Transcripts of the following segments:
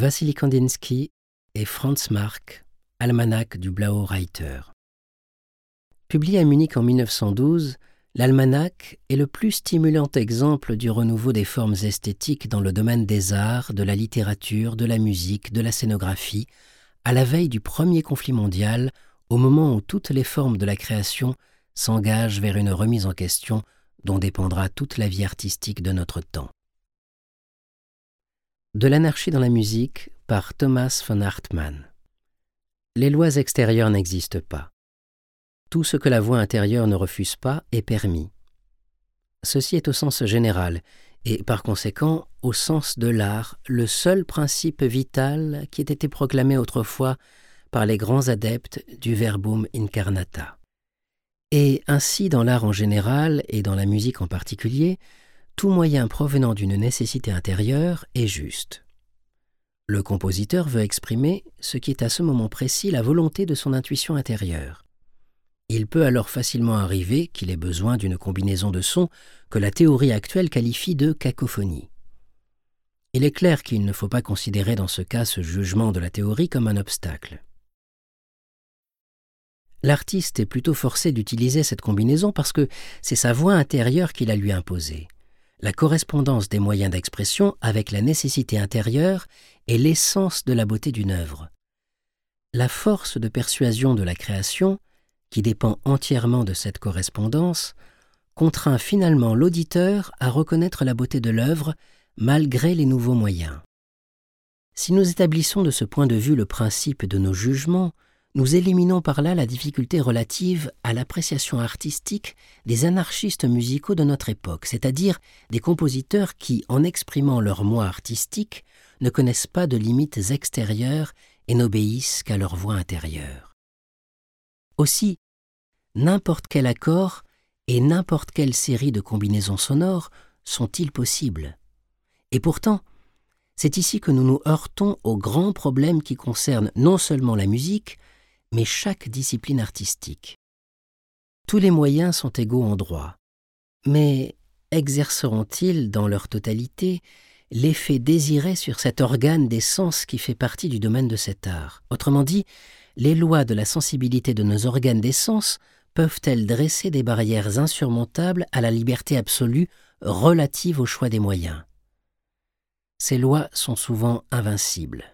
Vassili Kandinsky et Franz Marc, Almanach du Blau Reiter. Publié à Munich en 1912, l'almanach est le plus stimulant exemple du renouveau des formes esthétiques dans le domaine des arts, de la littérature, de la musique, de la scénographie, à la veille du premier conflit mondial, au moment où toutes les formes de la création s'engagent vers une remise en question dont dépendra toute la vie artistique de notre temps. De l'anarchie dans la musique par Thomas von Hartmann. Les lois extérieures n'existent pas. Tout ce que la voix intérieure ne refuse pas est permis. Ceci est au sens général, et par conséquent au sens de l'art, le seul principe vital qui ait été proclamé autrefois par les grands adeptes du verbum incarnata. Et ainsi dans l'art en général et dans la musique en particulier, tout moyen provenant d'une nécessité intérieure est juste. Le compositeur veut exprimer ce qui est à ce moment précis la volonté de son intuition intérieure. Il peut alors facilement arriver qu'il ait besoin d'une combinaison de sons que la théorie actuelle qualifie de cacophonie. Il est clair qu'il ne faut pas considérer dans ce cas ce jugement de la théorie comme un obstacle. L'artiste est plutôt forcé d'utiliser cette combinaison parce que c'est sa voix intérieure qui la lui imposée la correspondance des moyens d'expression avec la nécessité intérieure est l'essence de la beauté d'une œuvre. La force de persuasion de la création, qui dépend entièrement de cette correspondance, contraint finalement l'auditeur à reconnaître la beauté de l'œuvre malgré les nouveaux moyens. Si nous établissons de ce point de vue le principe de nos jugements, nous éliminons par là la difficulté relative à l'appréciation artistique des anarchistes musicaux de notre époque, c'est-à-dire des compositeurs qui, en exprimant leur moi artistique, ne connaissent pas de limites extérieures et n'obéissent qu'à leur voix intérieure. Aussi, n'importe quel accord et n'importe quelle série de combinaisons sonores sont-ils possibles? Et pourtant, c'est ici que nous nous heurtons aux grands problèmes qui concernent non seulement la musique, mais chaque discipline artistique. Tous les moyens sont égaux en droit, mais exerceront-ils dans leur totalité l'effet désiré sur cet organe des sens qui fait partie du domaine de cet art? Autrement dit, les lois de la sensibilité de nos organes des sens peuvent-elles dresser des barrières insurmontables à la liberté absolue relative au choix des moyens? Ces lois sont souvent invincibles.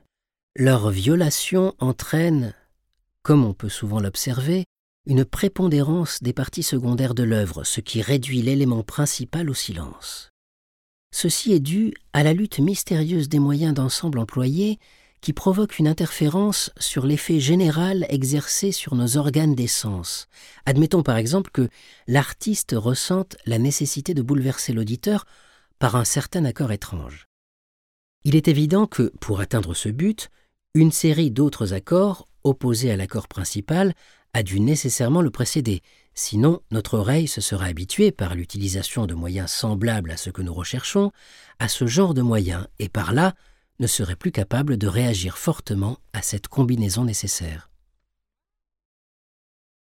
Leur violation entraîne, comme on peut souvent l'observer, une prépondérance des parties secondaires de l'œuvre, ce qui réduit l'élément principal au silence. Ceci est dû à la lutte mystérieuse des moyens d'ensemble employés qui provoque une interférence sur l'effet général exercé sur nos organes des sens. Admettons par exemple que l'artiste ressente la nécessité de bouleverser l'auditeur par un certain accord étrange. Il est évident que, pour atteindre ce but, une série d'autres accords opposé à l'accord principal a dû nécessairement le précéder, sinon notre oreille se serait habituée, par l'utilisation de moyens semblables à ce que nous recherchons, à ce genre de moyens, et par là ne serait plus capable de réagir fortement à cette combinaison nécessaire.